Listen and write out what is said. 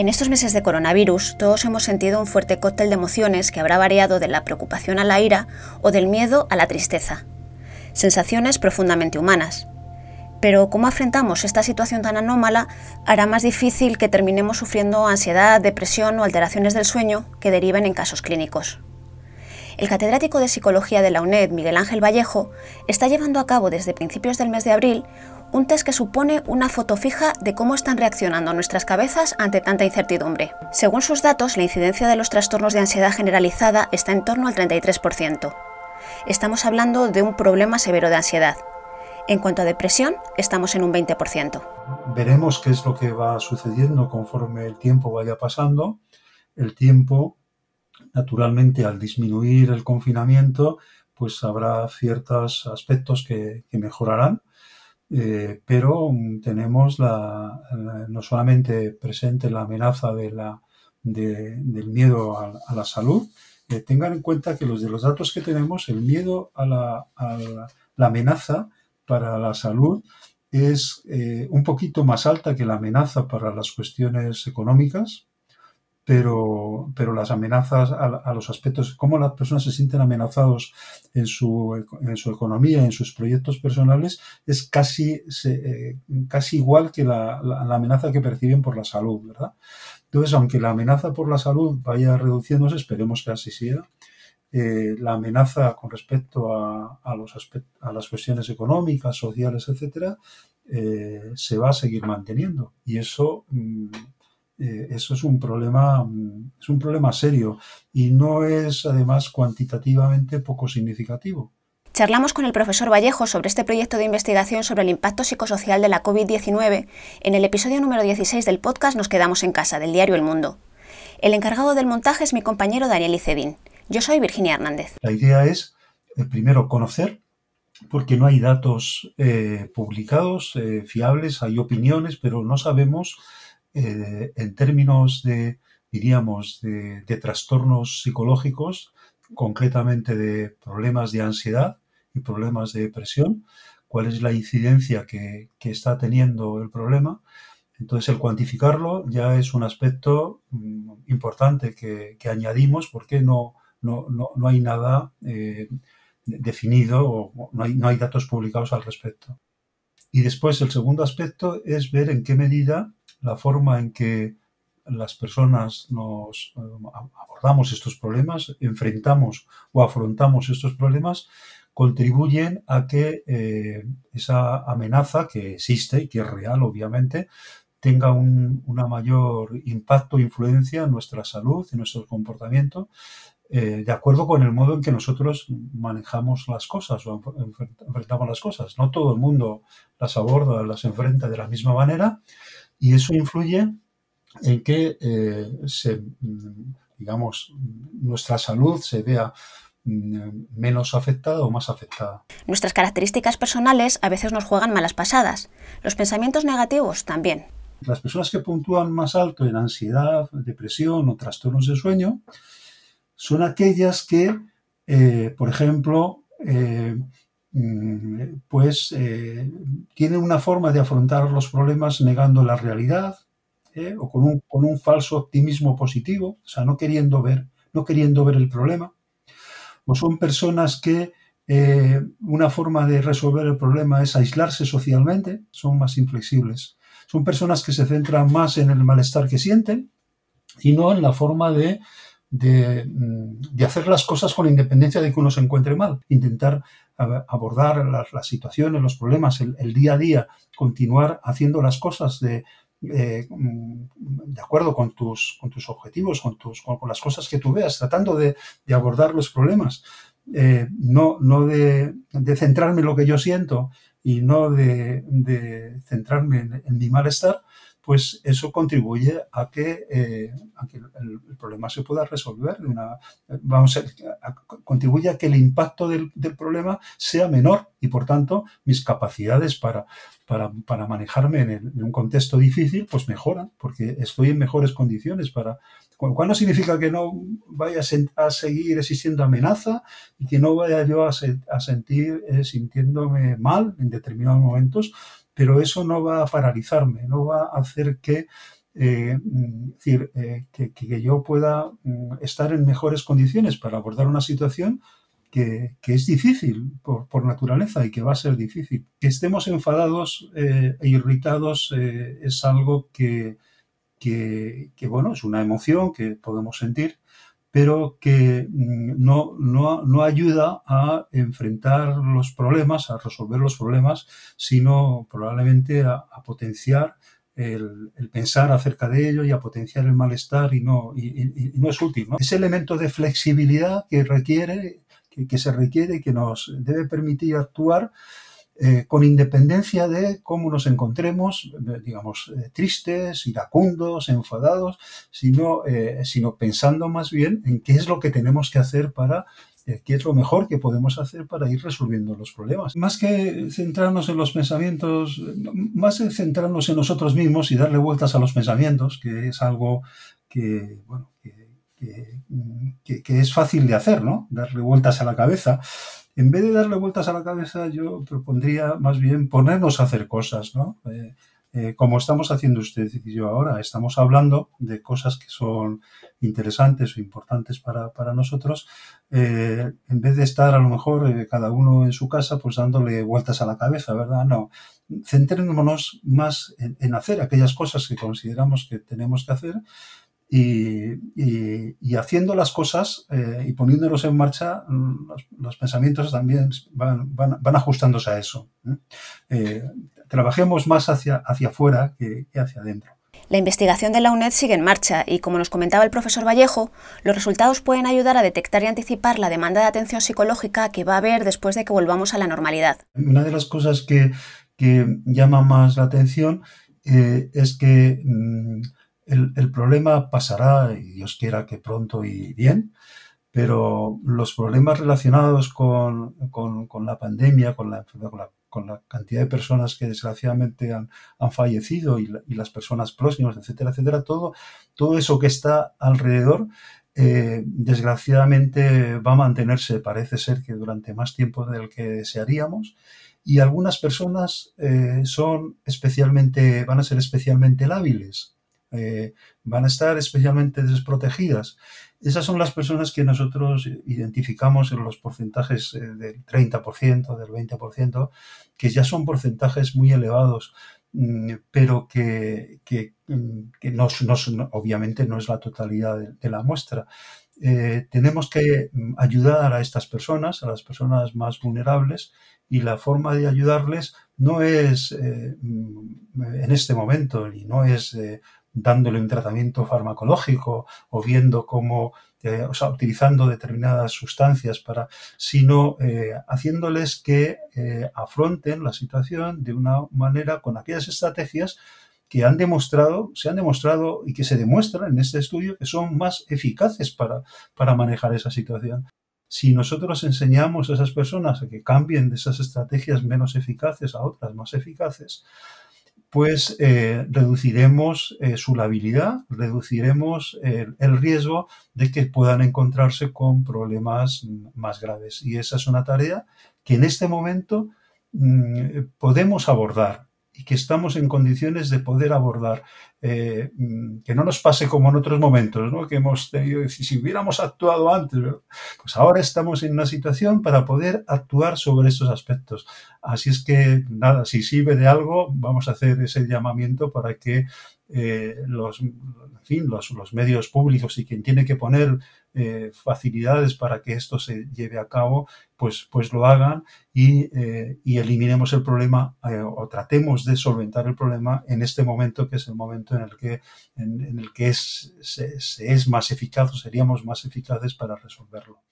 En estos meses de coronavirus, todos hemos sentido un fuerte cóctel de emociones que habrá variado de la preocupación a la ira o del miedo a la tristeza. Sensaciones profundamente humanas. Pero cómo afrontamos esta situación tan anómala hará más difícil que terminemos sufriendo ansiedad, depresión o alteraciones del sueño que deriven en casos clínicos. El catedrático de Psicología de la UNED, Miguel Ángel Vallejo, está llevando a cabo desde principios del mes de abril un test que supone una foto fija de cómo están reaccionando nuestras cabezas ante tanta incertidumbre. Según sus datos, la incidencia de los trastornos de ansiedad generalizada está en torno al 33%. Estamos hablando de un problema severo de ansiedad. En cuanto a depresión, estamos en un 20%. Veremos qué es lo que va sucediendo conforme el tiempo vaya pasando. El tiempo, naturalmente, al disminuir el confinamiento, pues habrá ciertos aspectos que, mejorarán. Eh, pero tenemos la, no solamente presente la amenaza de la, del miedo a, la salud, eh, tengan en cuenta que los de los datos que tenemos, el miedo a la, la amenaza para la salud es eh, un poquito más alta que la amenaza para las cuestiones económicas, pero, pero las amenazas a, los aspectos, cómo las personas se sienten amenazados en su, en su economía, en sus proyectos personales, es casi, eh, casi igual que la, la, amenaza que perciben por la salud, ¿verdad? Entonces, aunque la amenaza por la salud vaya reduciéndose, esperemos que así sea, eh, la amenaza con respecto a, a, los a las cuestiones económicas, sociales, etcétera, eh, se va a seguir manteniendo. Y eso mm, eh, eso es un problema, mm, es un problema serio y no es además cuantitativamente poco significativo. Charlamos con el profesor Vallejo sobre este proyecto de investigación sobre el impacto psicosocial de la COVID-19 en el episodio número 16 del podcast Nos quedamos en casa del diario El Mundo. El encargado del montaje es mi compañero Daniel Icedín. Yo soy Virginia Hernández. La idea es, eh, primero, conocer, porque no hay datos eh, publicados, fiables, hay opiniones, pero no sabemos eh, en términos de, diríamos, de, trastornos psicológicos, concretamente de problemas de ansiedad y problemas de depresión, cuál es la incidencia que, está teniendo el problema. Entonces, el cuantificarlo ya es un aspecto mm, importante que, añadimos porque no, no, no, hay nada eh, definido o no hay, no hay datos publicados al respecto. Y después, el segundo aspecto es ver en qué medida la forma en que las personas nos eh, abordamos estos problemas, enfrentamos o afrontamos estos problemas, contribuyen a que eh, esa amenaza que existe y que es real, obviamente, tenga un una mayor impacto e influencia en nuestra salud, en nuestro comportamiento, eh, de acuerdo con el modo en que nosotros manejamos las cosas o enfrentamos las cosas. No todo el mundo las aborda, las enfrenta de la misma manera y eso influye en que eh, se, digamos, nuestra salud se vea mm, menos afectada o más afectada. Nuestras características personales a veces nos juegan malas pasadas. Los pensamientos negativos también. Las personas que puntúan más alto en ansiedad, depresión o trastornos de sueño son aquellas que, eh, por ejemplo, eh, Mm, pues eh, tiene una forma de afrontar los problemas negando la realidad ¿eh? o con un, con un, falso optimismo positivo, o sea, no queriendo ver, no queriendo ver el problema. O son personas que eh, una forma de resolver el problema es aislarse socialmente, son más inflexibles. Son personas que se centran más en el malestar que sienten y no en la forma de Mm, de, hacer las cosas con independencia de que uno se encuentre mal. Intentar abordar las, situaciones, los problemas, el, día a día, continuar haciendo las cosas de, eh, mm, de acuerdo con tus, con tus objetivos, con, tus, con, las cosas que tú veas, tratando de, abordar los problemas. Eh, no, no de, centrarme en lo que yo siento y no de, centrarme en mi malestar, pues eso contribuye a que, eh, el, problema se pueda resolver. una, vamos a, contribuye a que el impacto del, problema sea menor y, por tanto, mis capacidades para, para, manejarme en, un contexto difícil, pues mejoran, porque estoy en mejores condiciones para... Cual no significa que no vaya a, seguir existiendo amenaza y que no vaya yo a, sentir eh, sintiéndome mal en determinados momentos, pero eso no va a paralizarme, no va a hacer que eh, mm, decir, eh, que, yo pueda mm, estar en mejores condiciones para abordar una situación que, es difícil por, naturaleza y que va a ser difícil. Que estemos enfadados e irritados es algo que, que, bueno, es una emoción que podemos sentir, pero que no, no, ayuda a enfrentar los problemas, a resolver los problemas, sino probablemente a potenciar el, pensar acerca de ello y a potenciar el malestar y no, y, no es útil. Ese elemento de flexibilidad que requiere, que, se requiere, que nos debe permitir actuar eh, con independencia de cómo nos encontremos, eh, digamos, eh, tristes, iracundos, enfadados, sino, sino pensando más bien en qué es lo que tenemos que hacer para qué es lo mejor que podemos hacer para ir resolviendo los problemas. Más que centrarnos en los pensamientos, más que centrarnos en nosotros mismos y darle vueltas a los pensamientos, que es algo que, bueno, que, que, es fácil de hacer, ¿no? Darle vueltas a la cabeza. En vez de darle vueltas a la cabeza, yo propondría más bien ponernos a hacer cosas, ¿no? Eh, eh, como estamos haciendo usted y yo ahora, estamos hablando de cosas que son interesantes o importantes para, nosotros, eh, en vez de estar a lo mejor cada uno en su casa, pues dándole vueltas a la cabeza, ¿verdad? No, centrémonos más en hacer aquellas cosas que consideramos que tenemos que hacer y, haciendo las cosas eh, y poniéndolos en marcha, mm, los, pensamientos también van, van, ajustándose a eso. Eh, trabajemos más hacia, hacia afuera que, hacia adentro. La investigación de la UNED sigue en marcha y, como nos comentaba el profesor Vallejo, los resultados pueden ayudar a detectar y anticipar la demanda de atención psicológica que va a haber después de que volvamos a la normalidad. Una de las cosas que, que llama más la atención eh, es que mm, el, problema pasará, y Dios quiera que pronto y bien, pero los problemas relacionados con, la pandemia, con la, con cantidad de personas que desgraciadamente han, fallecido y, las personas próximas, etcétera, etcétera, todo, todo eso que está alrededor, eh, desgraciadamente va a mantenerse, parece ser que durante más tiempo del que desearíamos. Y algunas personas eh, son especialmente, van a ser especialmente lábiles eh, van a estar especialmente desprotegidas. Esas son las personas que nosotros identificamos en los porcentajes eh, del 30%, del 20%, que ya son porcentajes muy elevados, mm, pero que, mm, no, obviamente no es la totalidad de, la muestra. Eh, tenemos que mm, ayudar a estas personas, a las personas más vulnerables, y la forma de ayudarles no es en este momento y no es dándole un tratamiento farmacológico o viendo cómo, eh, o sea, utilizando determinadas sustancias para, sino eh, haciéndoles que eh, afronten la situación de una manera con aquellas estrategias que han demostrado, se han demostrado y que se demuestran en este estudio que son más eficaces para, para manejar esa situación. Si nosotros enseñamos a esas personas a que cambien de esas estrategias menos eficaces a otras más eficaces, pues eh, reduciremos eh, su labilidad, reduciremos el riesgo de que puedan encontrarse con problemas más graves. Y esa es una tarea que en este momento mm, podemos abordar y que estamos en condiciones de poder abordar. Eh, que no nos pase como en otros momentos, ¿no? que hemos tenido, si hubiéramos actuado antes, pues ahora estamos en una situación para poder actuar sobre estos aspectos. Así es que, nada, si sirve de algo, vamos a hacer ese llamamiento para que eh, los, fin, los, los, medios públicos y quien tiene que poner eh, facilidades para que esto se lleve a cabo, pues, pues lo hagan y, eh, eliminemos el problema o tratemos de solventar el problema en este momento que es el momento en el que, en, el que es, se, es más eficaz o seríamos más eficaces para resolverlo.